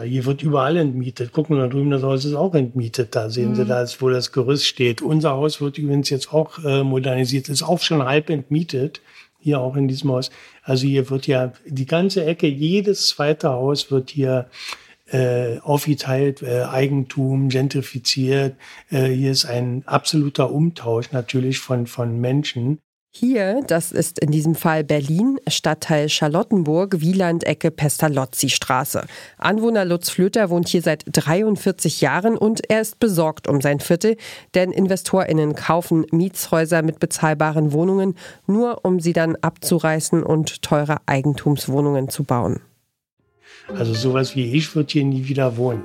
Hier wird überall entmietet. Gucken wir da drüben, das Haus ist auch entmietet. Da sehen mhm. Sie da, wo das Gerüst steht. Unser Haus wird übrigens jetzt auch äh, modernisiert, ist auch schon halb entmietet. Hier auch in diesem Haus. Also hier wird ja die ganze Ecke, jedes zweite Haus wird hier äh, aufgeteilt, äh, Eigentum, gentrifiziert. Äh, hier ist ein absoluter Umtausch natürlich von, von Menschen. Hier, das ist in diesem Fall Berlin, Stadtteil Charlottenburg, Wieland-Ecke Pestalozzi-Straße. Anwohner Lutz Flöter wohnt hier seit 43 Jahren und er ist besorgt um sein Viertel, denn InvestorInnen kaufen Mietshäuser mit bezahlbaren Wohnungen, nur um sie dann abzureißen und teure Eigentumswohnungen zu bauen. Also sowas wie ich wird hier nie wieder wohnen.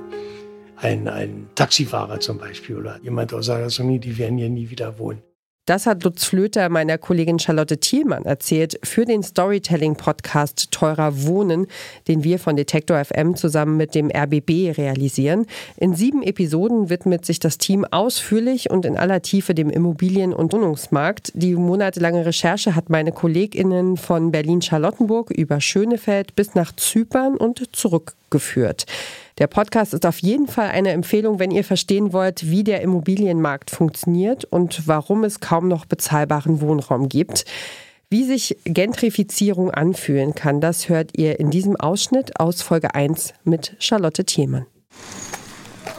Ein, ein Taxifahrer zum Beispiel oder jemand aus der Gastronomie, die werden hier nie wieder wohnen. Das hat Lutz Flöter meiner Kollegin Charlotte Thielmann erzählt für den Storytelling-Podcast Teurer Wohnen, den wir von Detektor FM zusammen mit dem RBB realisieren. In sieben Episoden widmet sich das Team ausführlich und in aller Tiefe dem Immobilien- und Wohnungsmarkt. Die monatelange Recherche hat meine KollegInnen von Berlin-Charlottenburg über Schönefeld bis nach Zypern und zurückgeführt. Der Podcast ist auf jeden Fall eine Empfehlung, wenn ihr verstehen wollt, wie der Immobilienmarkt funktioniert und warum es kaum noch bezahlbaren Wohnraum gibt. Wie sich Gentrifizierung anfühlen kann, das hört ihr in diesem Ausschnitt aus Folge 1 mit Charlotte Thiemann.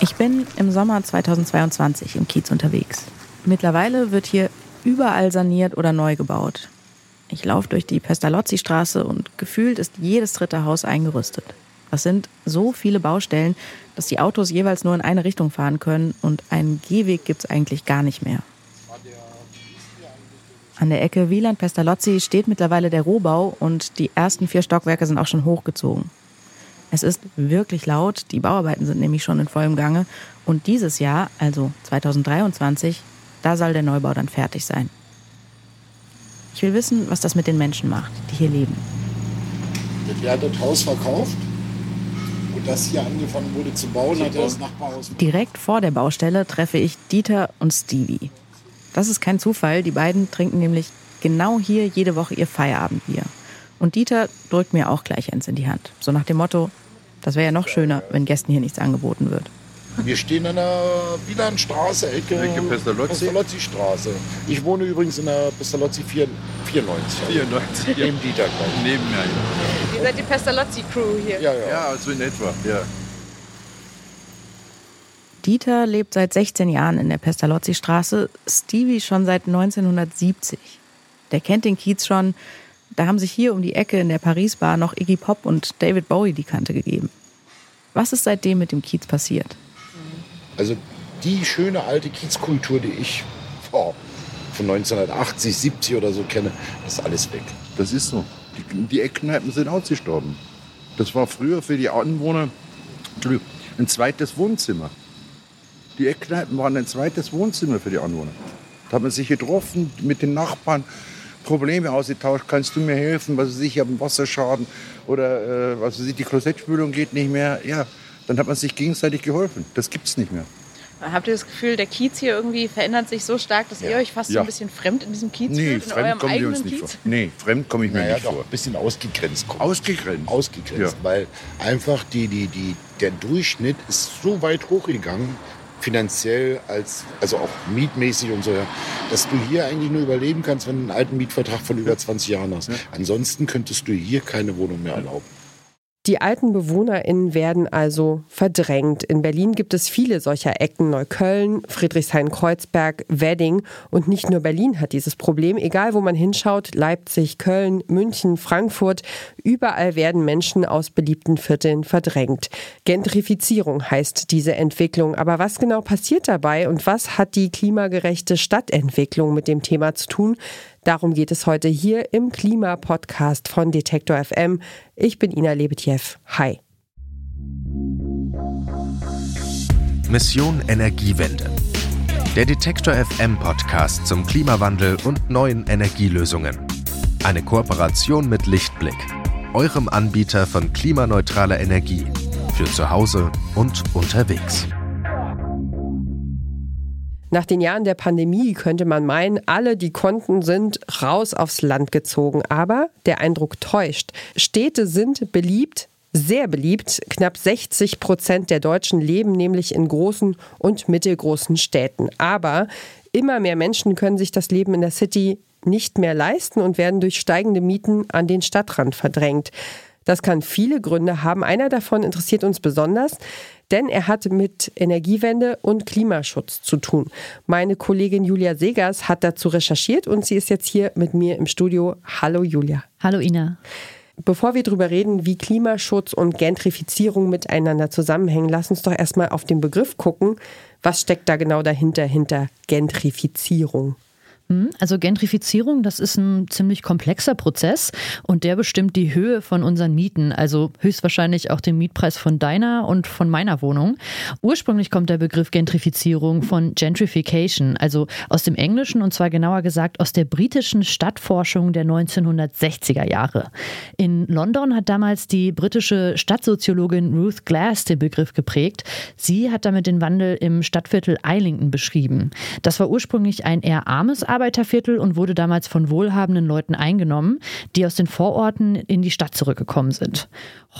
Ich bin im Sommer 2022 im Kiez unterwegs. Mittlerweile wird hier überall saniert oder neu gebaut. Ich laufe durch die Pestalozzi-Straße und gefühlt ist jedes dritte Haus eingerüstet. Das sind so viele Baustellen, dass die Autos jeweils nur in eine Richtung fahren können und einen Gehweg gibt es eigentlich gar nicht mehr. An der Ecke Wieland-Pestalozzi steht mittlerweile der Rohbau und die ersten vier Stockwerke sind auch schon hochgezogen. Es ist wirklich laut, die Bauarbeiten sind nämlich schon in vollem Gange und dieses Jahr, also 2023, da soll der Neubau dann fertig sein. Ich will wissen, was das mit den Menschen macht, die hier leben. Der hat das Haus verkauft und das hier angefangen wurde zu bauen, hat er das Nachbarhaus. Direkt vor der Baustelle treffe ich Dieter und Stevie. Das ist kein Zufall, die beiden trinken nämlich genau hier jede Woche ihr Feierabendbier. Und Dieter drückt mir auch gleich eins in die Hand. So nach dem Motto, das wäre ja noch schöner, wenn Gästen hier nichts angeboten wird. Wir stehen an der Wielandstraße, Ecke, Ecke Pestalozzi. Pestalozzi Straße. Ich wohne übrigens in der Pestalozzi 94. 94. Neben Dieter gleich. Neben mir. Ja. Ihr seid die Pestalozzi-Crew hier. Ja, ja. Ja, also in etwa, ja. Dieter lebt seit 16 Jahren in der Pestalozzi-Straße, Stevie schon seit 1970. Der kennt den Kiez schon. Da haben sich hier um die Ecke in der Paris-Bar noch Iggy Pop und David Bowie die Kante gegeben. Was ist seitdem mit dem Kiez passiert? Also die schöne alte Kiezkultur, die ich oh, von 1980, 70 oder so kenne, ist alles weg. Das ist so. Die, die Eckkneipen sind ausgestorben. Das war früher für die Anwohner ein zweites Wohnzimmer. Die Eckkneipen waren ein zweites Wohnzimmer für die Anwohner. Da hat man sich getroffen mit den Nachbarn, Probleme ausgetauscht. Kannst du mir helfen? Was weiß ich, ich habe einen Wasserschaden oder äh, was weiß ich, die Klosettspülung geht nicht mehr. Ja, dann hat man sich gegenseitig geholfen. Das gibt es nicht mehr. Habt ihr das Gefühl, der Kiez hier irgendwie verändert sich so stark, dass ja. ihr euch fast ja. so ein bisschen fremd in diesem Kiez nee, fühlt? In fremd kommen wir uns nicht Kiez? vor. Nee, fremd komme ich mir naja, nicht doch, vor. Ein bisschen ausgegrenzt. Kommt. Ausgegrenzt? Ausgegrenzt, ja. weil einfach die, die, die, der Durchschnitt ist so weit hochgegangen, finanziell als, also auch mietmäßig und so, dass du hier eigentlich nur überleben kannst, wenn du einen alten Mietvertrag von über 20 Jahren hast. Ansonsten könntest du hier keine Wohnung mehr erlauben. Die alten BewohnerInnen werden also verdrängt. In Berlin gibt es viele solcher Ecken. Neukölln, Friedrichshain-Kreuzberg, Wedding. Und nicht nur Berlin hat dieses Problem. Egal, wo man hinschaut, Leipzig, Köln, München, Frankfurt, überall werden Menschen aus beliebten Vierteln verdrängt. Gentrifizierung heißt diese Entwicklung. Aber was genau passiert dabei und was hat die klimagerechte Stadtentwicklung mit dem Thema zu tun? Darum geht es heute hier im Klimapodcast von Detektor FM. Ich bin Ina Lebetjew. Hi. Mission Energiewende. Der Detektor FM Podcast zum Klimawandel und neuen Energielösungen. Eine Kooperation mit Lichtblick, eurem Anbieter von klimaneutraler Energie für zu Hause und unterwegs. Nach den Jahren der Pandemie könnte man meinen, alle, die konnten, sind raus aufs Land gezogen. Aber der Eindruck täuscht. Städte sind beliebt, sehr beliebt. Knapp 60 Prozent der Deutschen leben nämlich in großen und mittelgroßen Städten. Aber immer mehr Menschen können sich das Leben in der City nicht mehr leisten und werden durch steigende Mieten an den Stadtrand verdrängt. Das kann viele Gründe haben. Einer davon interessiert uns besonders, denn er hat mit Energiewende und Klimaschutz zu tun. Meine Kollegin Julia Segers hat dazu recherchiert und sie ist jetzt hier mit mir im Studio. Hallo Julia. Hallo Ina. Bevor wir darüber reden, wie Klimaschutz und Gentrifizierung miteinander zusammenhängen, lass uns doch erstmal auf den Begriff gucken. Was steckt da genau dahinter, hinter Gentrifizierung? Hm, also Gentrifizierung, das ist ein ziemlich komplexer Prozess und der bestimmt die Höhe von unseren Mieten, also höchstwahrscheinlich auch den Mietpreis von deiner und von meiner Wohnung. Ursprünglich kommt der Begriff Gentrifizierung von Gentrification, also aus dem Englischen und zwar genauer gesagt aus der britischen Stadtforschung der 1960er Jahre. In London hat damals die britische Stadtsoziologin Ruth Glass den Begriff geprägt. Sie hat damit den Wandel im Stadtviertel Islington beschrieben. Das war ursprünglich ein eher armes Arbeiterviertel und wurde damals von wohlhabenden Leuten eingenommen, die aus den Vororten in die Stadt zurückgekommen sind.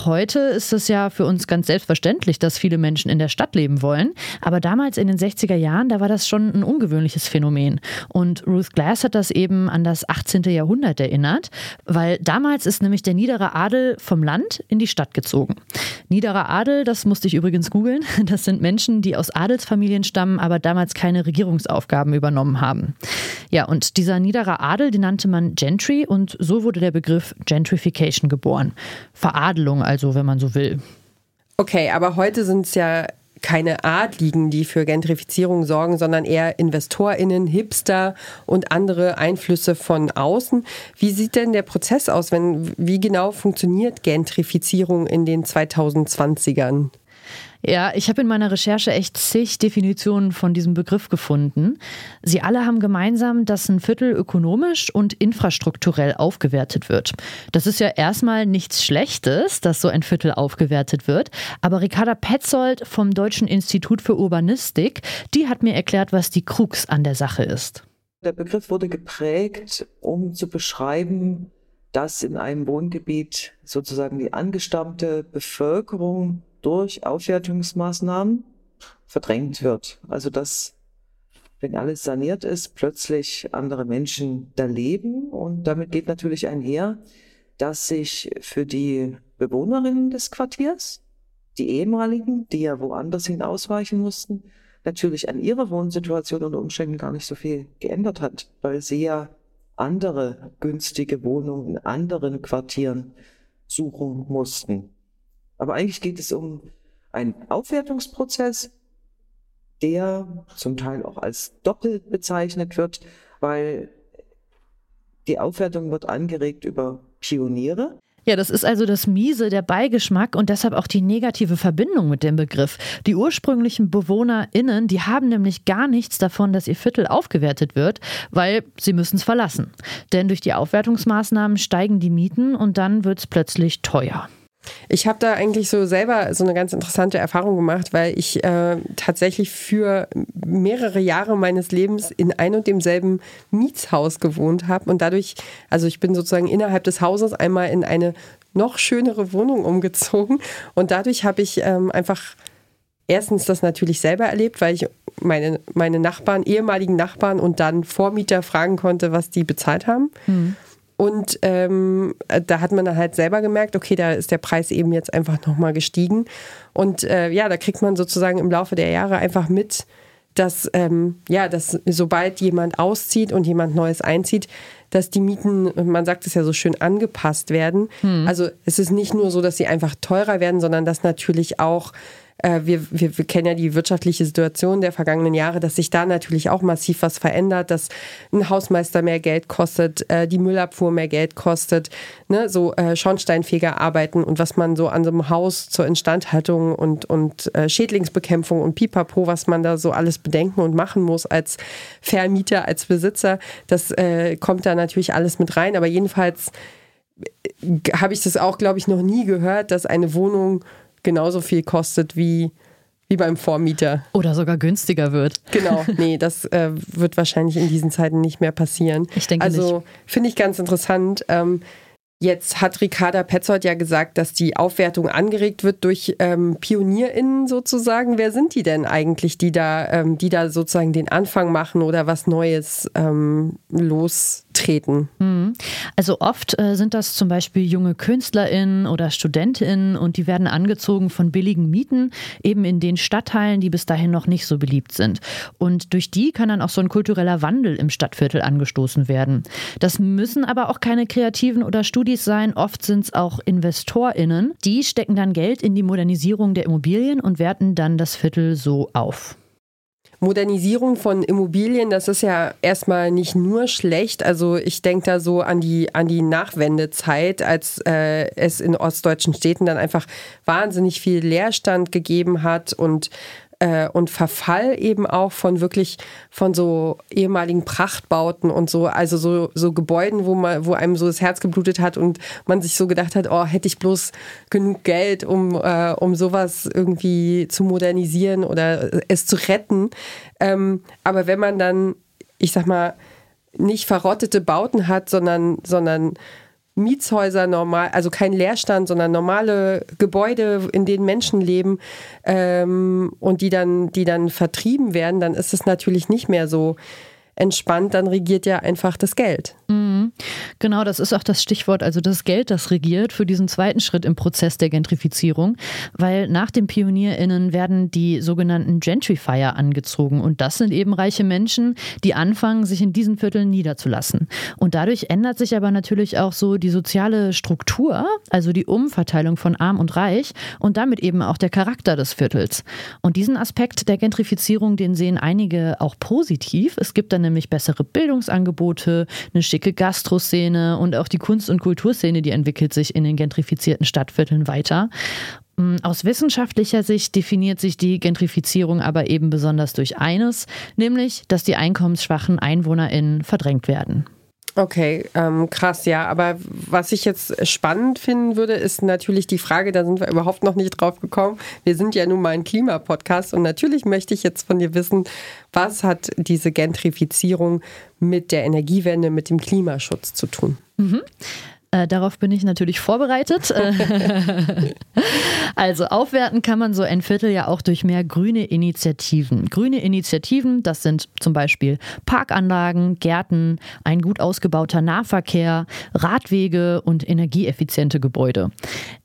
Heute ist es ja für uns ganz selbstverständlich, dass viele Menschen in der Stadt leben wollen. Aber damals in den 60er Jahren, da war das schon ein ungewöhnliches Phänomen. Und Ruth Glass hat das eben an das 18. Jahrhundert erinnert, weil damals ist nämlich der niedere Adel vom Land in die Stadt gezogen. Niederer Adel, das musste ich übrigens googeln, das sind Menschen, die aus Adelsfamilien stammen, aber damals keine Regierungsaufgaben übernommen haben. Ja, und dieser niedere Adel, den nannte man Gentry und so wurde der Begriff Gentrification geboren. Veradelung also, wenn man so will. Okay, aber heute sind es ja keine Adligen, die für Gentrifizierung sorgen, sondern eher InvestorInnen, Hipster und andere Einflüsse von außen. Wie sieht denn der Prozess aus? Wenn, wie genau funktioniert Gentrifizierung in den 2020ern? Ja, ich habe in meiner Recherche echt zig Definitionen von diesem Begriff gefunden. Sie alle haben gemeinsam, dass ein Viertel ökonomisch und infrastrukturell aufgewertet wird. Das ist ja erstmal nichts Schlechtes, dass so ein Viertel aufgewertet wird. Aber Ricarda Petzold vom Deutschen Institut für Urbanistik, die hat mir erklärt, was die Krux an der Sache ist. Der Begriff wurde geprägt, um zu beschreiben, dass in einem Wohngebiet sozusagen die angestammte Bevölkerung durch Aufwertungsmaßnahmen verdrängt wird. Also dass, wenn alles saniert ist, plötzlich andere Menschen da leben. Und damit geht natürlich einher, dass sich für die Bewohnerinnen des Quartiers, die ehemaligen, die ja woanders hin ausweichen mussten, natürlich an ihrer Wohnsituation unter Umständen gar nicht so viel geändert hat, weil sie ja andere günstige Wohnungen in anderen Quartieren suchen mussten. Aber eigentlich geht es um einen Aufwertungsprozess, der zum Teil auch als doppelt bezeichnet wird, weil die Aufwertung wird angeregt über Pioniere. Ja, das ist also das Miese, der Beigeschmack und deshalb auch die negative Verbindung mit dem Begriff. Die ursprünglichen BewohnerInnen, die haben nämlich gar nichts davon, dass ihr Viertel aufgewertet wird, weil sie müssen es verlassen. Denn durch die Aufwertungsmaßnahmen steigen die Mieten und dann wird es plötzlich teuer. Ich habe da eigentlich so selber so eine ganz interessante Erfahrung gemacht, weil ich äh, tatsächlich für mehrere Jahre meines Lebens in ein und demselben Mietshaus gewohnt habe und dadurch, also ich bin sozusagen innerhalb des Hauses einmal in eine noch schönere Wohnung umgezogen und dadurch habe ich ähm, einfach erstens das natürlich selber erlebt, weil ich meine, meine Nachbarn, ehemaligen Nachbarn und dann Vormieter fragen konnte, was die bezahlt haben. Mhm. Und ähm, da hat man dann halt selber gemerkt, okay, da ist der Preis eben jetzt einfach nochmal gestiegen. Und äh, ja, da kriegt man sozusagen im Laufe der Jahre einfach mit, dass, ähm, ja, dass sobald jemand auszieht und jemand Neues einzieht, dass die Mieten, man sagt es ja so schön, angepasst werden. Hm. Also es ist nicht nur so, dass sie einfach teurer werden, sondern dass natürlich auch äh, wir, wir, wir kennen ja die wirtschaftliche Situation der vergangenen Jahre, dass sich da natürlich auch massiv was verändert, dass ein Hausmeister mehr Geld kostet, äh, die Müllabfuhr mehr Geld kostet, ne? so äh, Schornsteinfeger arbeiten und was man so an so einem Haus zur Instandhaltung und, und äh, Schädlingsbekämpfung und Pipapo, was man da so alles bedenken und machen muss als Vermieter, als Besitzer, das äh, kommt da natürlich alles mit rein. Aber jedenfalls äh, habe ich das auch, glaube ich, noch nie gehört, dass eine Wohnung genauso viel kostet wie, wie beim Vormieter. Oder sogar günstiger wird. Genau, nee, das äh, wird wahrscheinlich in diesen Zeiten nicht mehr passieren. Ich denke Also finde ich ganz interessant. Ähm, Jetzt hat Ricarda Petzold ja gesagt, dass die Aufwertung angeregt wird durch ähm, PionierInnen sozusagen. Wer sind die denn eigentlich, die da, ähm, die da sozusagen den Anfang machen oder was Neues ähm, lostreten? Mhm. Also oft äh, sind das zum Beispiel junge KünstlerInnen oder StudentInnen und die werden angezogen von billigen Mieten, eben in den Stadtteilen, die bis dahin noch nicht so beliebt sind. Und durch die kann dann auch so ein kultureller Wandel im Stadtviertel angestoßen werden. Das müssen aber auch keine kreativen oder Studis sein, oft sind es auch InvestorInnen. Die stecken dann Geld in die Modernisierung der Immobilien und werten dann das Viertel so auf. Modernisierung von Immobilien, das ist ja erstmal nicht nur schlecht. Also ich denke da so an die, an die Nachwendezeit, als äh, es in ostdeutschen Städten dann einfach wahnsinnig viel Leerstand gegeben hat und äh, und Verfall eben auch von wirklich von so ehemaligen Prachtbauten und so, also so, so Gebäuden, wo man, wo einem so das Herz geblutet hat und man sich so gedacht hat, oh, hätte ich bloß genug Geld, um, äh, um sowas irgendwie zu modernisieren oder es zu retten. Ähm, aber wenn man dann, ich sag mal, nicht verrottete Bauten hat, sondern, sondern Mietshäuser normal, also kein Leerstand, sondern normale Gebäude, in denen Menschen leben ähm, und die dann, die dann vertrieben werden, dann ist es natürlich nicht mehr so entspannt, dann regiert ja einfach das Geld. Mhm. Genau, das ist auch das Stichwort, also das Geld, das regiert für diesen zweiten Schritt im Prozess der Gentrifizierung, weil nach den PionierInnen werden die sogenannten Gentrifier angezogen und das sind eben reiche Menschen, die anfangen, sich in diesen Vierteln niederzulassen. Und dadurch ändert sich aber natürlich auch so die soziale Struktur, also die Umverteilung von arm und reich und damit eben auch der Charakter des Viertels. Und diesen Aspekt der Gentrifizierung, den sehen einige auch positiv. Es gibt dann nämlich bessere Bildungsangebote, eine schicke Gastroszene und auch die Kunst- und Kulturszene, die entwickelt sich in den gentrifizierten Stadtvierteln weiter. Mm, aus wissenschaftlicher Sicht definiert sich die Gentrifizierung aber eben besonders durch eines, nämlich, dass die einkommensschwachen EinwohnerInnen verdrängt werden. Okay, ähm, krass, ja. Aber was ich jetzt spannend finden würde, ist natürlich die Frage, da sind wir überhaupt noch nicht drauf gekommen. Wir sind ja nun mal ein Klimapodcast und natürlich möchte ich jetzt von dir wissen, was hat diese Gentrifizierung mit der Energiewende, mit dem Klimaschutz zu tun? Mhm. Äh, darauf bin ich natürlich vorbereitet. also aufwerten kann man so ein Viertel ja auch durch mehr grüne Initiativen. Grüne Initiativen, das sind zum Beispiel Parkanlagen, Gärten, ein gut ausgebauter Nahverkehr, Radwege und energieeffiziente Gebäude.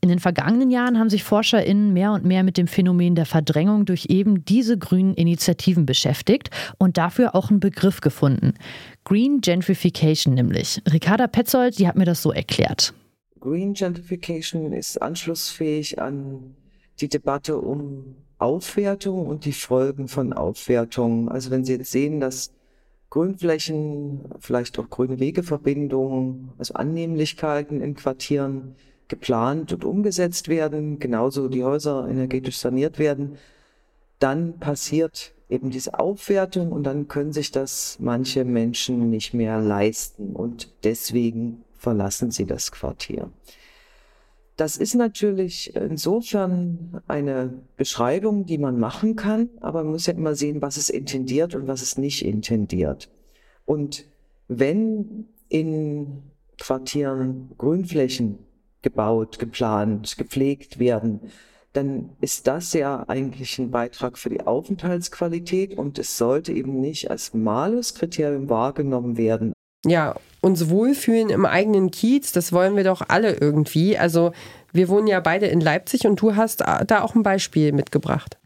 In den vergangenen Jahren haben sich ForscherInnen mehr und mehr mit dem Phänomen der Verdrängung durch eben diese grünen Initiativen beschäftigt und dafür auch einen Begriff gefunden. Green Gentrification nämlich. Ricarda Petzold, die hat mir das so erklärt. Green Gentrification ist anschlussfähig an die Debatte um Aufwertung und die Folgen von Aufwertung. Also wenn Sie jetzt sehen, dass Grünflächen, vielleicht auch grüne Wegeverbindungen, also Annehmlichkeiten in Quartieren geplant und umgesetzt werden, genauso die Häuser energetisch saniert werden, dann passiert eben diese Aufwertung und dann können sich das manche Menschen nicht mehr leisten und deswegen verlassen sie das Quartier. Das ist natürlich insofern eine Beschreibung, die man machen kann, aber man muss ja immer sehen, was es intendiert und was es nicht intendiert. Und wenn in Quartieren Grünflächen gebaut, geplant, gepflegt werden, dann ist das ja eigentlich ein Beitrag für die Aufenthaltsqualität und es sollte eben nicht als Malus-Kriterium wahrgenommen werden. Ja, uns wohlfühlen im eigenen Kiez, das wollen wir doch alle irgendwie. Also wir wohnen ja beide in Leipzig und du hast da auch ein Beispiel mitgebracht.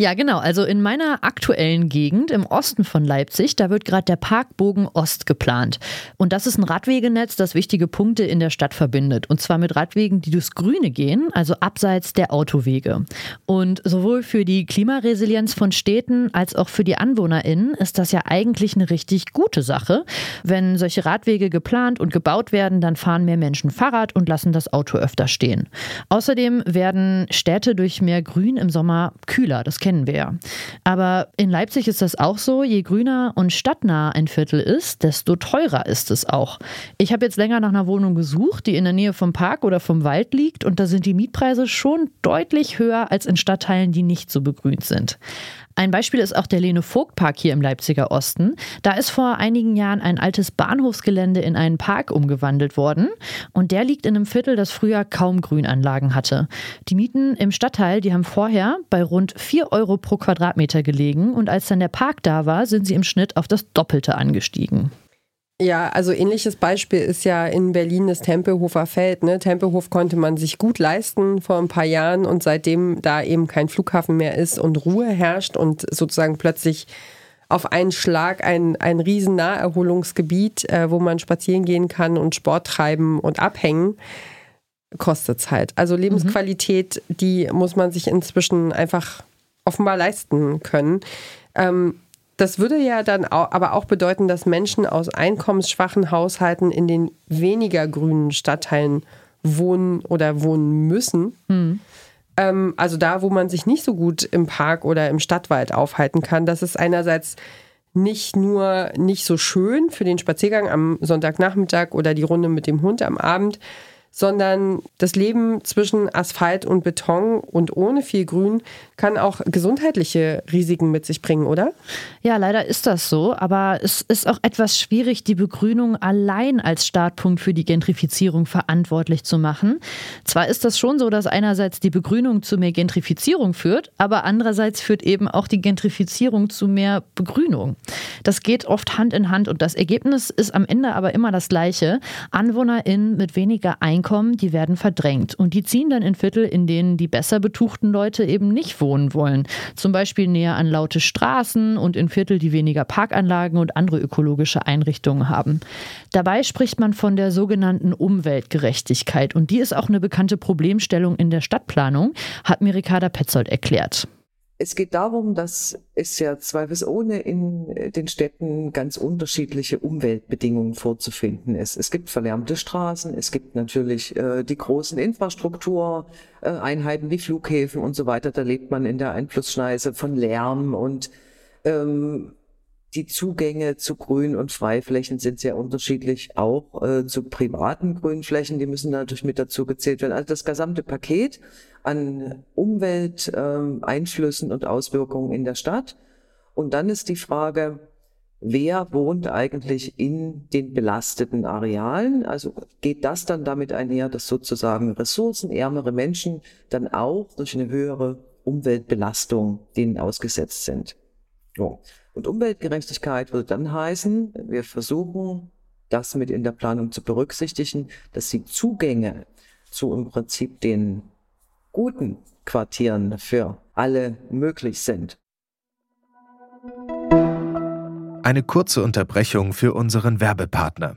Ja, genau. Also in meiner aktuellen Gegend im Osten von Leipzig, da wird gerade der Parkbogen Ost geplant. Und das ist ein Radwegenetz, das wichtige Punkte in der Stadt verbindet. Und zwar mit Radwegen, die durchs Grüne gehen, also abseits der Autowege. Und sowohl für die Klimaresilienz von Städten als auch für die AnwohnerInnen ist das ja eigentlich eine richtig gute Sache. Wenn solche Radwege geplant und gebaut werden, dann fahren mehr Menschen Fahrrad und lassen das Auto öfter stehen. Außerdem werden Städte durch mehr Grün im Sommer kühler. Das kennen wir ja. Aber in Leipzig ist das auch so. Je grüner und stadtnah ein Viertel ist, desto teurer ist es auch. Ich habe jetzt länger nach einer Wohnung gesucht, die in der Nähe vom Park oder vom Wald liegt. Und da sind die Mietpreise schon deutlich höher als in Stadtteilen, die nicht so begrünt sind. Ein Beispiel ist auch der Lene Vogt Park hier im Leipziger Osten. Da ist vor einigen Jahren ein altes Bahnhofsgelände in einen Park umgewandelt worden und der liegt in einem Viertel, das früher kaum Grünanlagen hatte. Die Mieten im Stadtteil, die haben vorher bei rund 4 Euro pro Quadratmeter gelegen und als dann der Park da war, sind sie im Schnitt auf das Doppelte angestiegen. Ja, also ähnliches Beispiel ist ja in Berlin das Tempelhofer Feld. Ne? Tempelhof konnte man sich gut leisten vor ein paar Jahren und seitdem da eben kein Flughafen mehr ist und Ruhe herrscht und sozusagen plötzlich auf einen Schlag ein, ein riesen Naherholungsgebiet, äh, wo man spazieren gehen kann und Sport treiben und abhängen, kostet es halt. Also Lebensqualität, mhm. die muss man sich inzwischen einfach offenbar leisten können. Ähm, das würde ja dann auch, aber auch bedeuten, dass Menschen aus einkommensschwachen Haushalten in den weniger grünen Stadtteilen wohnen oder wohnen müssen. Mhm. Ähm, also da, wo man sich nicht so gut im Park oder im Stadtwald aufhalten kann. Das ist einerseits nicht nur nicht so schön für den Spaziergang am Sonntagnachmittag oder die Runde mit dem Hund am Abend, sondern das Leben zwischen Asphalt und Beton und ohne viel Grün kann auch gesundheitliche Risiken mit sich bringen, oder? Ja, leider ist das so, aber es ist auch etwas schwierig, die Begrünung allein als Startpunkt für die Gentrifizierung verantwortlich zu machen. Zwar ist das schon so, dass einerseits die Begrünung zu mehr Gentrifizierung führt, aber andererseits führt eben auch die Gentrifizierung zu mehr Begrünung. Das geht oft Hand in Hand und das Ergebnis ist am Ende aber immer das gleiche. AnwohnerInnen mit weniger Einkommen Einkommen, die werden verdrängt. Und die ziehen dann in Viertel, in denen die besser betuchten Leute eben nicht wohnen wollen. Zum Beispiel näher an laute Straßen und in Viertel, die weniger Parkanlagen und andere ökologische Einrichtungen haben. Dabei spricht man von der sogenannten Umweltgerechtigkeit. Und die ist auch eine bekannte Problemstellung in der Stadtplanung, hat mir Ricarda Petzold erklärt. Es geht darum, dass es ja zweifelsohne in äh, den Städten ganz unterschiedliche Umweltbedingungen vorzufinden ist. Es gibt verlärmte Straßen, es gibt natürlich äh, die großen Infrastruktureinheiten wie Flughäfen und so weiter. Da lebt man in der Einflussschneise von Lärm und ähm, die Zugänge zu Grün- und Freiflächen sind sehr unterschiedlich, auch äh, zu privaten Grünflächen, die müssen natürlich mit dazu gezählt werden. Also das gesamte Paket an Umwelteinflüssen ähm, und Auswirkungen in der Stadt. Und dann ist die Frage, wer wohnt eigentlich in den belasteten Arealen? Also geht das dann damit einher, dass sozusagen ressourcenärmere Menschen dann auch durch eine höhere Umweltbelastung denen ausgesetzt sind? So. Und Umweltgerechtigkeit würde dann heißen, wir versuchen, das mit in der Planung zu berücksichtigen, dass die Zugänge zu im Prinzip den guten Quartieren für alle möglich sind. Eine kurze Unterbrechung für unseren Werbepartner.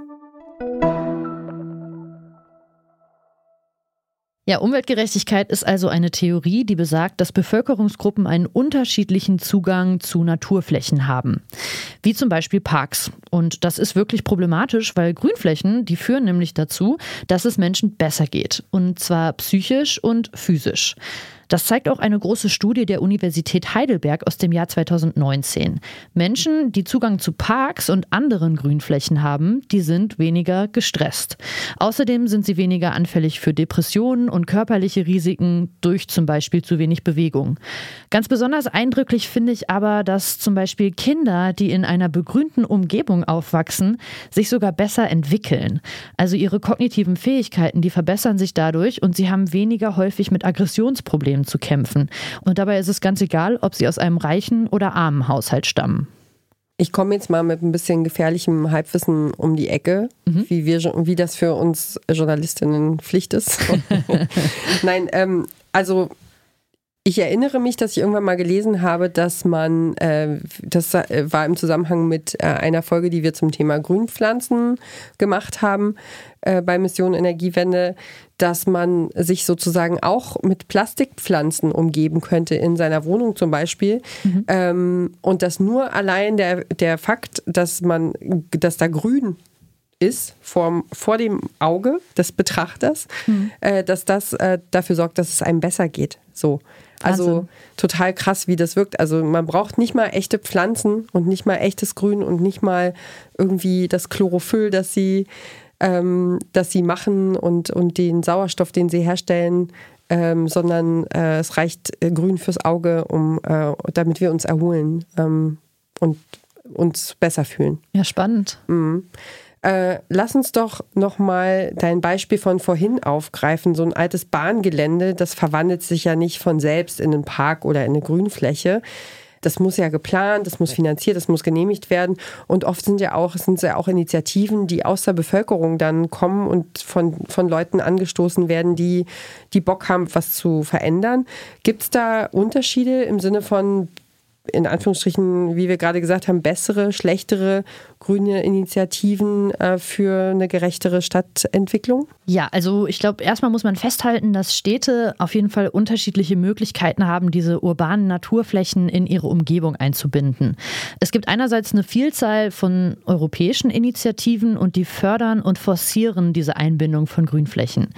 Ja, Umweltgerechtigkeit ist also eine Theorie, die besagt, dass Bevölkerungsgruppen einen unterschiedlichen Zugang zu Naturflächen haben. Wie zum Beispiel Parks. Und das ist wirklich problematisch, weil Grünflächen, die führen nämlich dazu, dass es Menschen besser geht. Und zwar psychisch und physisch. Das zeigt auch eine große Studie der Universität Heidelberg aus dem Jahr 2019. Menschen, die Zugang zu Parks und anderen Grünflächen haben, die sind weniger gestresst. Außerdem sind sie weniger anfällig für Depressionen und körperliche Risiken durch zum Beispiel zu wenig Bewegung. Ganz besonders eindrücklich finde ich aber, dass zum Beispiel Kinder, die in einer begrünten Umgebung aufwachsen, sich sogar besser entwickeln. Also ihre kognitiven Fähigkeiten, die verbessern sich dadurch und sie haben weniger häufig mit Aggressionsproblemen Problemen zu kämpfen. Und dabei ist es ganz egal, ob sie aus einem reichen oder armen Haushalt stammen. Ich komme jetzt mal mit ein bisschen gefährlichem Halbwissen um die Ecke, mhm. wie, wir, wie das für uns Journalistinnen Pflicht ist. Nein, ähm, also Ich erinnere mich, dass ich irgendwann mal gelesen habe, dass man, äh, das war im Zusammenhang mit äh, einer Folge, die wir zum Thema Grünpflanzen gemacht haben äh, bei Mission Energiewende, dass man sich sozusagen auch mit Plastikpflanzen umgeben könnte in seiner Wohnung zum Beispiel. Mhm. Ähm, und dass nur allein der, der Fakt, dass man, dass da Grün ist vor, vor dem Auge des Betrachters, mhm. äh, dass das äh, dafür sorgt, dass es einem besser geht. So. Also Wahnsinn. total krass, wie das wirkt. Also man braucht nicht mal echte Pflanzen und nicht mal echtes Grün und nicht mal irgendwie das Chlorophyll, das sie, ähm, das sie machen und, und den Sauerstoff, den sie herstellen, ähm, sondern äh, es reicht äh, Grün fürs Auge, um, äh, damit wir uns erholen ähm, und uns besser fühlen. Ja, spannend. Mhm. Äh, lass uns doch nochmal dein Beispiel von vorhin aufgreifen. So ein altes Bahngelände, das verwandelt sich ja nicht von selbst in einen Park oder in eine Grünfläche. Das muss ja geplant, das muss finanziert, das muss genehmigt werden. Und oft sind ja auch, sind ja auch Initiativen, die aus der Bevölkerung dann kommen und von, von Leuten angestoßen werden, die, die Bock haben, was zu verändern. Gibt es da Unterschiede im Sinne von, in Anführungsstrichen, wie wir gerade gesagt haben, bessere, schlechtere grüne Initiativen äh, für eine gerechtere Stadtentwicklung? Ja, also ich glaube, erstmal muss man festhalten, dass Städte auf jeden Fall unterschiedliche Möglichkeiten haben, diese urbanen Naturflächen in ihre Umgebung einzubinden. Es gibt einerseits eine Vielzahl von europäischen Initiativen und die fördern und forcieren diese Einbindung von Grünflächen.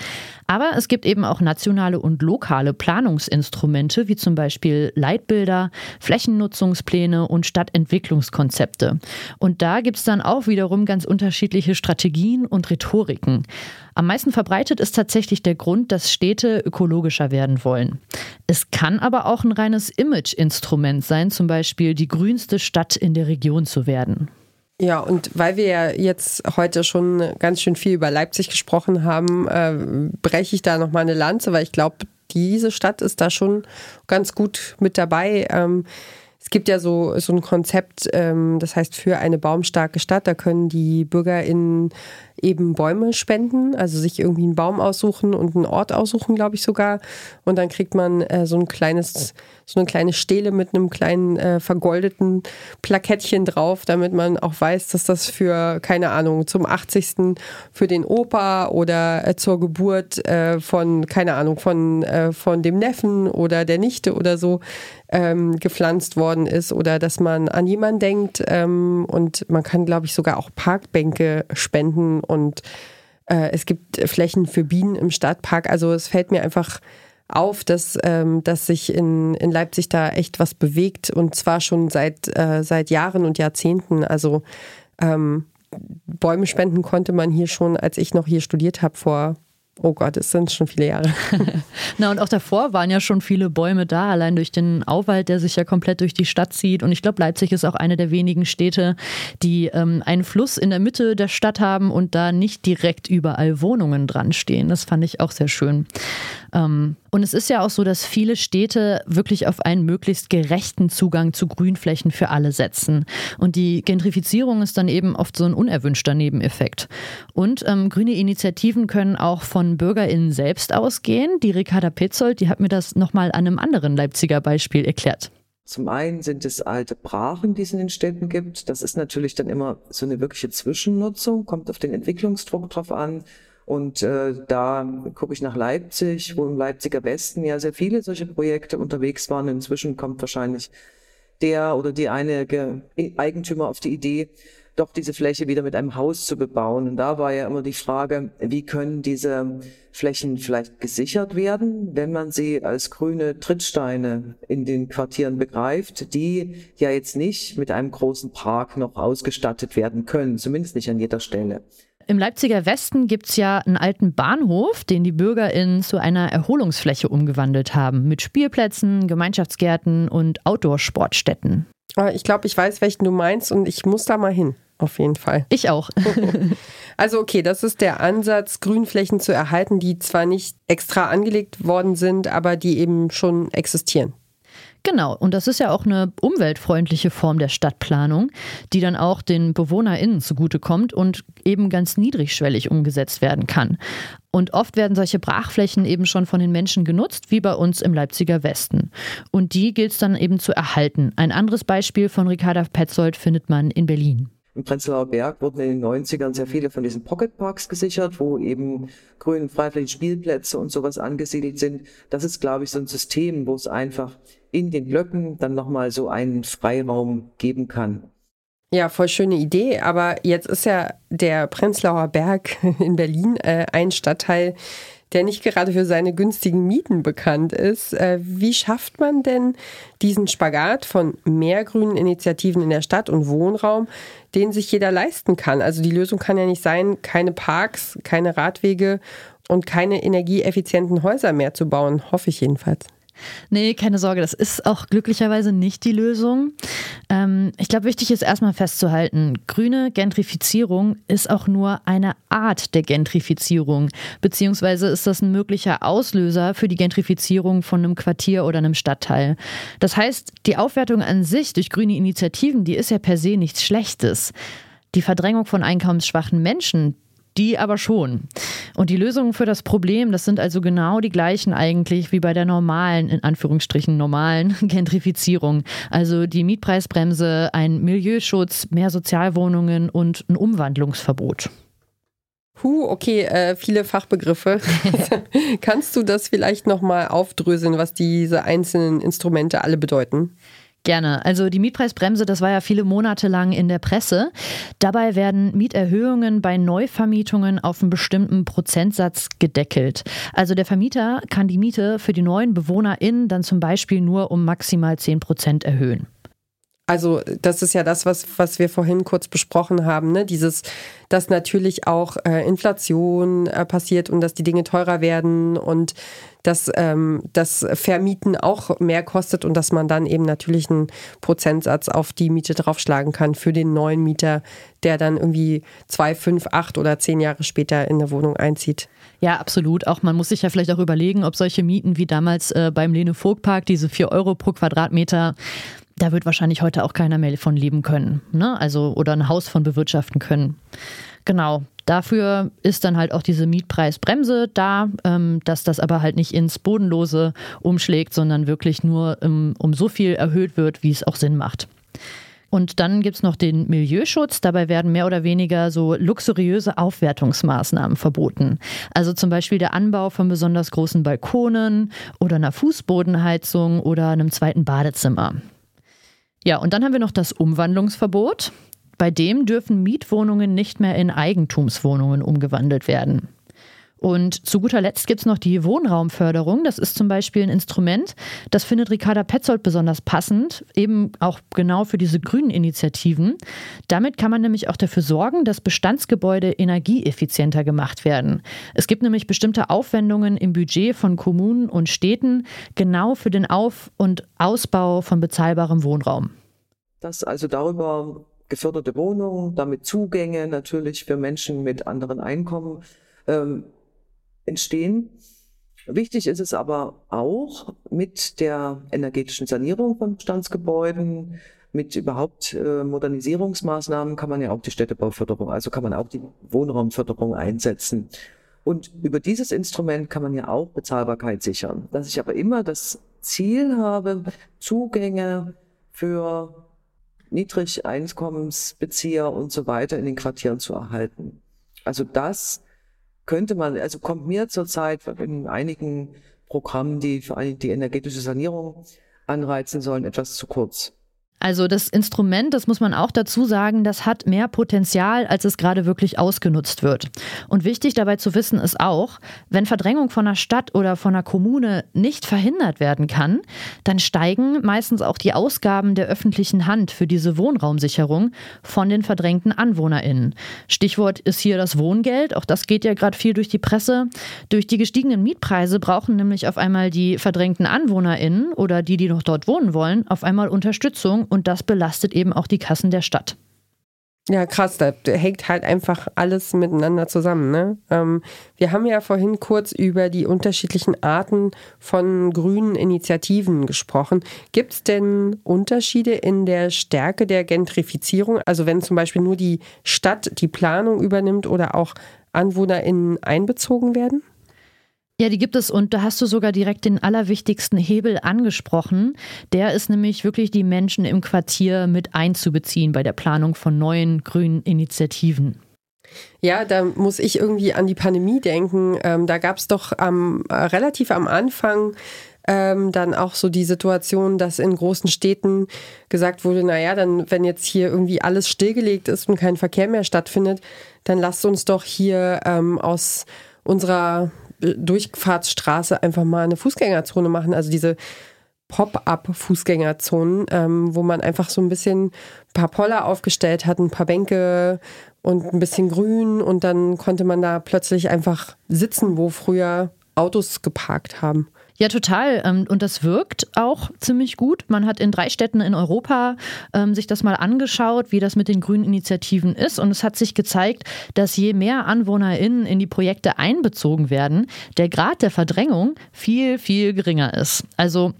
Aber es gibt eben auch nationale und lokale Planungsinstrumente, wie zum Beispiel Leitbilder, Flächennutzungspläne und Stadtentwicklungskonzepte. Und da gibt es dann auch wiederum ganz unterschiedliche Strategien und Rhetoriken. Am meisten verbreitet ist tatsächlich der Grund, dass Städte ökologischer werden wollen. Es kann aber auch ein reines Image-Instrument sein, zum Beispiel die grünste Stadt in der Region zu werden. Ja, und weil wir ja jetzt heute schon ganz schön viel über Leipzig gesprochen haben, äh, breche ich da nochmal eine Lanze, weil ich glaube, diese Stadt ist da schon ganz gut mit dabei. Ähm, es gibt ja so, so ein Konzept, ähm, das heißt für eine baumstarke Stadt, da können die BürgerInnen eben Bäume spenden, also sich irgendwie einen Baum aussuchen und einen Ort aussuchen, glaube ich sogar. Und dann kriegt man äh, so ein kleines, so eine kleine Stele mit einem kleinen äh, vergoldeten Plakettchen drauf, damit man auch weiß, dass das für, keine Ahnung, zum 80. für den Opa oder äh, zur Geburt äh, von, keine Ahnung, von, äh, von dem Neffen oder der Nichte oder so ähm, gepflanzt worden ist oder dass man an jemanden denkt ähm, und man kann, glaube ich, sogar auch Parkbänke spenden und äh, es gibt Flächen für Bienen im Stadtpark. Also es fällt mir einfach auf, dass, ähm, dass sich in, in Leipzig da echt was bewegt und zwar schon seit, äh, seit Jahren und Jahrzehnten. Also ähm, Bäume spenden konnte man hier schon, als ich noch hier studiert habe, vor Oh Gott, es sind schon viele Jahre. Na, und auch davor waren ja schon viele Bäume da, allein durch den Auwald, der sich ja komplett durch die Stadt zieht. Und ich glaube, Leipzig ist auch eine der wenigen Städte, die ähm, einen Fluss in der Mitte der Stadt haben und da nicht direkt überall Wohnungen dran stehen. Das fand ich auch sehr schön. Ähm, und es ist ja auch so, dass viele Städte wirklich auf einen möglichst gerechten Zugang zu Grünflächen für alle setzen. Und die Gentrifizierung ist dann eben oft so ein unerwünschter Nebeneffekt. Und ähm, grüne Initiativen können auch von BürgerInnen selbst ausgehen. Die Ricarda Petzold, die hat mir das nochmal an einem anderen Leipziger Beispiel erklärt. Zum einen sind es alte Brachen, die es in den Städten gibt. Das ist natürlich dann immer so eine wirkliche Zwischennutzung, kommt auf den Entwicklungsdruck drauf an. Und äh, da gucke ich nach Leipzig, wo im Leipziger Westen ja sehr viele solche Projekte unterwegs waren. Inzwischen kommt wahrscheinlich der oder die eine Eigentümer auf die Idee, doch diese Fläche wieder mit einem Haus zu bebauen. Und da war ja immer die Frage, wie können diese Flächen vielleicht gesichert werden, wenn man sie als grüne Trittsteine in den Quartieren begreift, die ja jetzt nicht mit einem großen Park noch ausgestattet werden können, zumindest nicht an jeder Stelle. Im Leipziger Westen gibt es ja einen alten Bahnhof, den die BürgerInnen zu einer Erholungsfläche umgewandelt haben. Mit Spielplätzen, Gemeinschaftsgärten und Outdoor-Sportstätten. Ich glaube, ich weiß, welchen du meinst und ich muss da mal hin. Auf jeden Fall. Ich auch. also okay, das ist der Ansatz, Grünflächen zu erhalten, die zwar nicht extra angelegt worden sind, aber die eben schon existieren. Genau, und das ist ja auch eine umweltfreundliche Form der Stadtplanung, die dann auch den BewohnerInnen zugutekommt und eben ganz niedrigschwellig umgesetzt werden kann. Und oft werden solche Brachflächen eben schon von den Menschen genutzt, wie bei uns im Leipziger Westen. Und die gilt es dann eben zu erhalten. Ein anderes Beispiel von Ricarda Petzold findet man in Berlin. Im Prenzlauer Berg wurden in den 90ern sehr viele von diesen Pocketparks gesichert, wo eben grün, freiflächen Spielplätze und sowas angesiedelt sind. Das ist, glaube ich, so ein System, wo es einfach in den Blöcken dann nochmal so einen Freiraum geben kann. Ja, voll schöne Idee. Aber jetzt ist ja der Prenzlauer Berg in Berlin äh, ein Stadtteil, der nicht gerade für seine günstigen Mieten bekannt ist. Äh, wie schafft man denn diesen Spagat von mehr grünen Initiativen in der Stadt und Wohnraum, den sich jeder leisten kann? Also die Lösung kann ja nicht sein, keine Parks, keine Radwege und keine energieeffizienten Häuser mehr zu bauen, hoffe ich jedenfalls. Nee, keine Sorge, das ist auch glücklicherweise nicht die Lösung. Ähm, ich glaube, wichtig ist erstmal festzuhalten, grüne Gentrifizierung ist auch nur eine Art der Gentrifizierung, beziehungsweise ist das ein möglicher Auslöser für die Gentrifizierung von einem Quartier oder einem Stadtteil. Das heißt, die Aufwertung an sich durch grüne Initiativen, die ist ja per se nichts Schlechtes. Die Verdrängung von einkommensschwachen Menschen, die aber schon. Und die Lösungen für das Problem, das sind also genau die gleichen eigentlich wie bei der normalen, in Anführungsstrichen normalen Gentrifizierung. Also die Mietpreisbremse, ein Milieuschutz, mehr Sozialwohnungen und ein Umwandlungsverbot. Huh, okay, äh, viele Fachbegriffe. Kannst du das vielleicht nochmal aufdröseln, was diese einzelnen Instrumente alle bedeuten? Gerne. Also die Mietpreisbremse, das war ja viele Monate lang in der Presse. Dabei werden Mieterhöhungen bei Neuvermietungen auf einen bestimmten Prozentsatz gedeckelt. Also der Vermieter kann die Miete für die neuen BewohnerInnen dann zum Beispiel nur um maximal 10 Prozent erhöhen. Also das ist ja das, was, was wir vorhin kurz besprochen haben, ne? Dieses, dass natürlich auch äh, Inflation äh, passiert und dass die Dinge teurer werden und dass ähm, das Vermieten auch mehr kostet und dass man dann eben natürlich einen Prozentsatz auf die Miete draufschlagen kann für den neuen Mieter, der dann irgendwie zwei, fünf, acht oder zehn Jahre später in eine Wohnung einzieht. Ja, absolut. Auch man muss sich ja vielleicht auch überlegen, ob solche Mieten wie damals äh, beim Lene Vogt Park, diese vier Euro pro Quadratmeter, da wird wahrscheinlich heute auch keiner mehr von leben können. Ne? Also, oder ein Haus von bewirtschaften können. Genau. Dafür ist dann halt auch diese Mietpreisbremse da, ähm, dass das aber halt nicht ins Bodenlose umschlägt, sondern wirklich nur um, um so viel erhöht wird, wie es auch Sinn macht. Und dann gibt es noch den Milieuschutz. Dabei werden mehr oder weniger so luxuriöse Aufwertungsmaßnahmen verboten. Also zum Beispiel der Anbau von besonders großen Balkonen oder einer Fußbodenheizung oder einem zweiten Badezimmer. Ja, und dann haben wir noch das Umwandlungsverbot. Bei dem dürfen Mietwohnungen nicht mehr in Eigentumswohnungen umgewandelt werden. Und zu guter Letzt gibt es noch die Wohnraumförderung. Das ist zum Beispiel ein Instrument, das findet Ricarda Petzold besonders passend, eben auch genau für diese grünen Initiativen. Damit kann man nämlich auch dafür sorgen, dass Bestandsgebäude energieeffizienter gemacht werden. Es gibt nämlich bestimmte Aufwendungen im Budget von Kommunen und Städten genau für den Auf- und Ausbau von bezahlbarem Wohnraum. Dass also darüber geförderte Wohnungen, damit Zugänge natürlich für Menschen mit anderen Einkommen ähm, entstehen. Wichtig ist es aber auch mit der energetischen Sanierung von Bestandsgebäuden, mit überhaupt äh, Modernisierungsmaßnahmen kann man ja auch die Städtebauförderung, also kann man auch die Wohnraumförderung einsetzen. Und über dieses Instrument kann man ja auch Bezahlbarkeit sichern. Dass ich aber immer das Ziel habe, Zugänge für Niedrigeinkommensbezieher und so weiter in den Quartieren zu erhalten. Also das könnte man, also kommt mir zurzeit in einigen Programmen, die für die energetische Sanierung anreizen sollen, etwas zu kurz. Also das Instrument, das muss man auch dazu sagen, das hat mehr Potenzial, als es gerade wirklich ausgenutzt wird. Und wichtig dabei zu wissen ist auch, wenn Verdrängung von einer Stadt oder von einer Kommune nicht verhindert werden kann, dann steigen meistens auch die Ausgaben der öffentlichen Hand für diese Wohnraumsicherung von den verdrängten Anwohnerinnen. Stichwort ist hier das Wohngeld, auch das geht ja gerade viel durch die Presse. Durch die gestiegenen Mietpreise brauchen nämlich auf einmal die verdrängten Anwohnerinnen oder die, die noch dort wohnen wollen, auf einmal Unterstützung und das belastet eben auch die Kassen der Stadt. Ja, krass, da hängt halt einfach alles miteinander zusammen. Ne? Ähm, wir haben ja vorhin kurz über die unterschiedlichen Arten von grünen Initiativen gesprochen. Gibt es denn Unterschiede in der Stärke der Gentrifizierung? Also wenn zum Beispiel nur die Stadt die Planung übernimmt oder auch AnwohnerInnen einbezogen werden? Ja, die gibt es und da hast du sogar direkt den allerwichtigsten Hebel angesprochen. Der ist nämlich wirklich die Menschen im Quartier mit einzubeziehen bei der Planung von neuen grünen Initiativen. Ja, da muss ich irgendwie an die Pandemie denken. Ähm, da gab es doch am, äh, relativ am Anfang ähm, dann auch so die Situation, dass in großen Städten gesagt wurde, naja, dann, wenn jetzt hier irgendwie alles stillgelegt ist und kein Verkehr mehr stattfindet, dann lasst uns doch hier ähm, aus unserer Durchfahrtsstraße einfach mal eine Fußgängerzone machen. Also diese Pop-up-Fußgängerzonen, ähm, wo man einfach so ein bisschen ein paar Poller aufgestellt hat, ein paar Bänke und ein bisschen Grün und dann konnte man da plötzlich einfach sitzen, wo früher Autos geparkt haben. Ja, total. Ähm, und das wirkt auch ziemlich gut. Man hat in drei Städten in Europa ähm, sich das mal angeschaut, wie das mit den grünen Initiativen ist. Und es hat sich gezeigt, dass je mehr AnwohnerInnen in die Projekte einbezogen werden, der Grad der Verdrängung viel, viel geringer ist. Also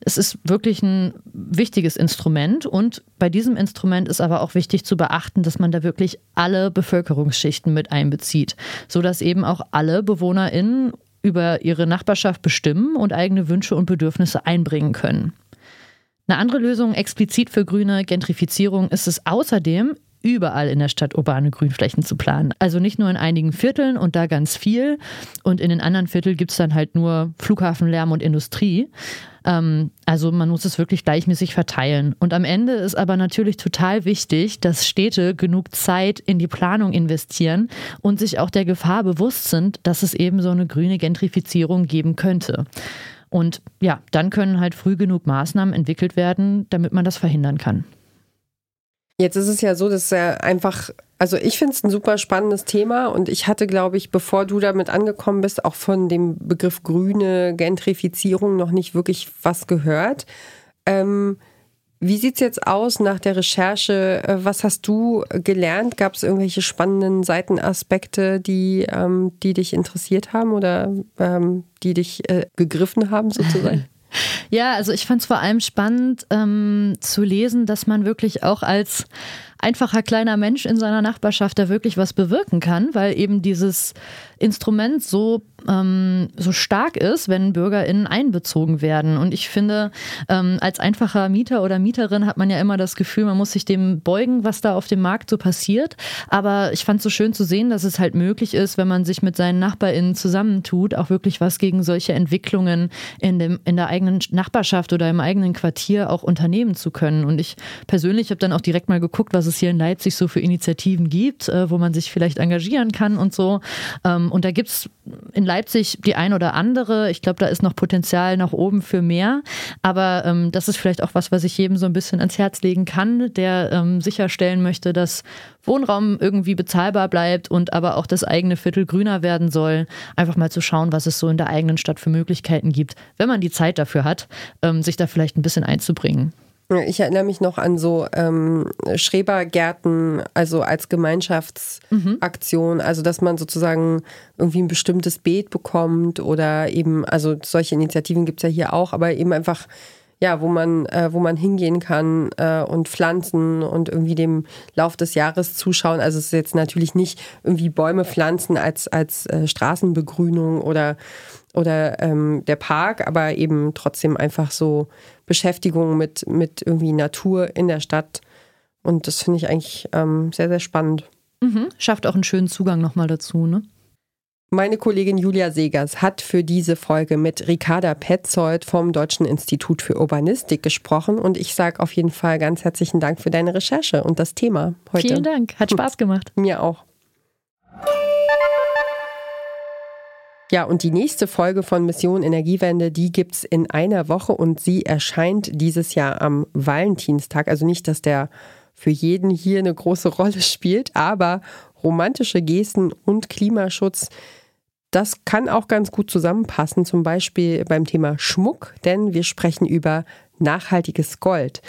es ist wirklich ein wichtiges Instrument. Und bei diesem Instrument ist aber auch wichtig zu beachten, dass man da wirklich alle Bevölkerungsschichten mit einbezieht, sodass eben auch alle BewohnerInnen über ihre Nachbarschaft bestimmen und eigene Wünsche und Bedürfnisse einbringen können. Eine andere Lösung explizit für grüne Gentrifizierung ist es außerdem, überall in der Stadt urbane Grünflächen zu planen. Also nicht nur in einigen Vierteln und da ganz viel. Und in den anderen Vierteln gibt es dann halt nur Flughafenlärm und Industrie. Ähm, also man muss es wirklich gleichmäßig verteilen. Und am Ende ist aber natürlich total wichtig, dass Städte genug Zeit in die Planung investieren und sich auch der Gefahr bewusst sind, dass es eben so eine grüne Gentrifizierung geben könnte. Und ja, dann können halt früh genug Maßnahmen entwickelt werden, damit man das verhindern kann. Jetzt ist es ja so, dass er einfach, also ich finde es ein super spannendes Thema und ich hatte, glaube ich, bevor du damit angekommen bist, auch von dem Begriff grüne Gentrifizierung noch nicht wirklich was gehört. Ähm, wie sieht es jetzt aus nach der Recherche? Äh, was hast du gelernt? Gab es irgendwelche spannenden Seitenaspekte, die, ähm, die dich interessiert haben oder ähm, die dich äh, gegriffen haben sozusagen? Ja, also ich fand es vor allem spannend ähm, zu lesen, dass man wirklich auch als einfacher kleiner Mensch in seiner Nachbarschaft da wirklich was bewirken kann, weil eben dieses Instrument so, ähm, so stark ist, wenn BürgerInnen einbezogen werden. Und ich finde, ähm, als einfacher Mieter oder Mieterin hat man ja immer das Gefühl, man muss sich dem beugen, was da auf dem Markt so passiert. Aber ich fand es so schön zu sehen, dass es halt möglich ist, wenn man sich mit seinen NachbarInnen zusammentut, auch wirklich was gegen solche Entwicklungen in, dem, in der eigenen Nachbarschaft oder im eigenen Quartier auch unternehmen zu können. Und ich persönlich habe dann auch direkt mal geguckt, was es hier in Leipzig so für Initiativen gibt, äh, wo man sich vielleicht engagieren kann und so. Ähm, und da gibt es in Leipzig die ein oder andere. Ich glaube, da ist noch Potenzial nach oben für mehr. Aber ähm, das ist vielleicht auch was, was ich jedem so ein bisschen ans Herz legen kann, der ähm, sicherstellen möchte, dass Wohnraum irgendwie bezahlbar bleibt und aber auch das eigene Viertel grüner werden soll. Einfach mal zu schauen, was es so in der eigenen Stadt für Möglichkeiten gibt, wenn man die Zeit dafür hat, ähm, sich da vielleicht ein bisschen einzubringen. Ich erinnere mich noch an so ähm, Schrebergärten, also als Gemeinschaftsaktion, mhm. also dass man sozusagen irgendwie ein bestimmtes Beet bekommt oder eben, also solche Initiativen gibt es ja hier auch, aber eben einfach, ja, wo man, äh, wo man hingehen kann äh, und pflanzen und irgendwie dem Lauf des Jahres zuschauen. Also es ist jetzt natürlich nicht irgendwie Bäume pflanzen als, als äh, Straßenbegrünung oder, oder ähm, der Park, aber eben trotzdem einfach so Beschäftigung mit, mit irgendwie Natur in der Stadt. Und das finde ich eigentlich ähm, sehr, sehr spannend. Mhm. Schafft auch einen schönen Zugang nochmal dazu, ne? Meine Kollegin Julia Segers hat für diese Folge mit Ricarda Petzold vom Deutschen Institut für Urbanistik gesprochen und ich sage auf jeden Fall ganz herzlichen Dank für deine Recherche und das Thema heute. Vielen Dank, hat Spaß gemacht. Mir auch. Ja, und die nächste Folge von Mission Energiewende, die gibt's in einer Woche und sie erscheint dieses Jahr am Valentinstag. Also nicht, dass der für jeden hier eine große Rolle spielt, aber romantische Gesten und Klimaschutz, das kann auch ganz gut zusammenpassen, zum Beispiel beim Thema Schmuck, denn wir sprechen über nachhaltiges Gold.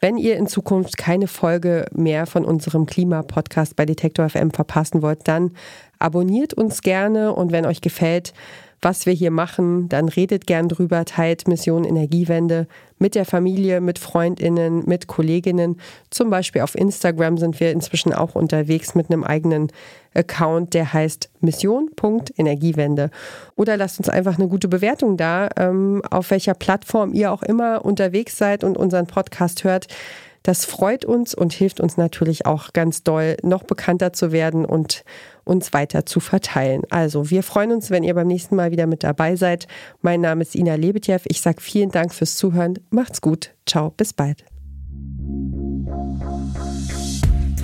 Wenn ihr in Zukunft keine Folge mehr von unserem Klimapodcast bei Detektor FM verpassen wollt, dann abonniert uns gerne und wenn euch gefällt, was wir hier machen, dann redet gern drüber, teilt Mission Energiewende mit der Familie, mit Freundinnen, mit Kolleginnen. Zum Beispiel auf Instagram sind wir inzwischen auch unterwegs mit einem eigenen Account, der heißt Mission.energiewende. Oder lasst uns einfach eine gute Bewertung da, ähm, auf welcher Plattform ihr auch immer unterwegs seid und unseren Podcast hört. Das freut uns und hilft uns natürlich auch ganz doll, noch bekannter zu werden und uns weiter zu verteilen. Also, wir freuen uns, wenn ihr beim nächsten Mal wieder mit dabei seid. Mein Name ist Ina Lebetjew. Ich sage vielen Dank fürs Zuhören. Macht's gut. Ciao, bis bald.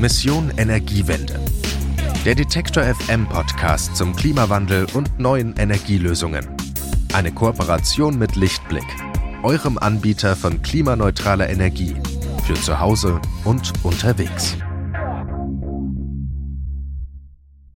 Mission Energiewende. Der Detektor FM Podcast zum Klimawandel und neuen Energielösungen. Eine Kooperation mit Lichtblick, eurem Anbieter von klimaneutraler Energie für zu Hause und unterwegs.